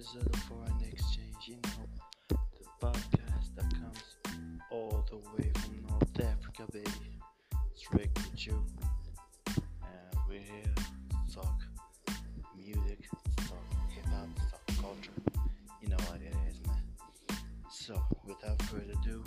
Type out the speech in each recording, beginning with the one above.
episode of Foreign Exchange, you know, the podcast that comes all the way from North Africa, baby. It's Rick with you, and we're here to talk music, talk hip hop, talk culture. You know what it is, man. So, without further ado,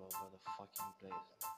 all over the fucking place.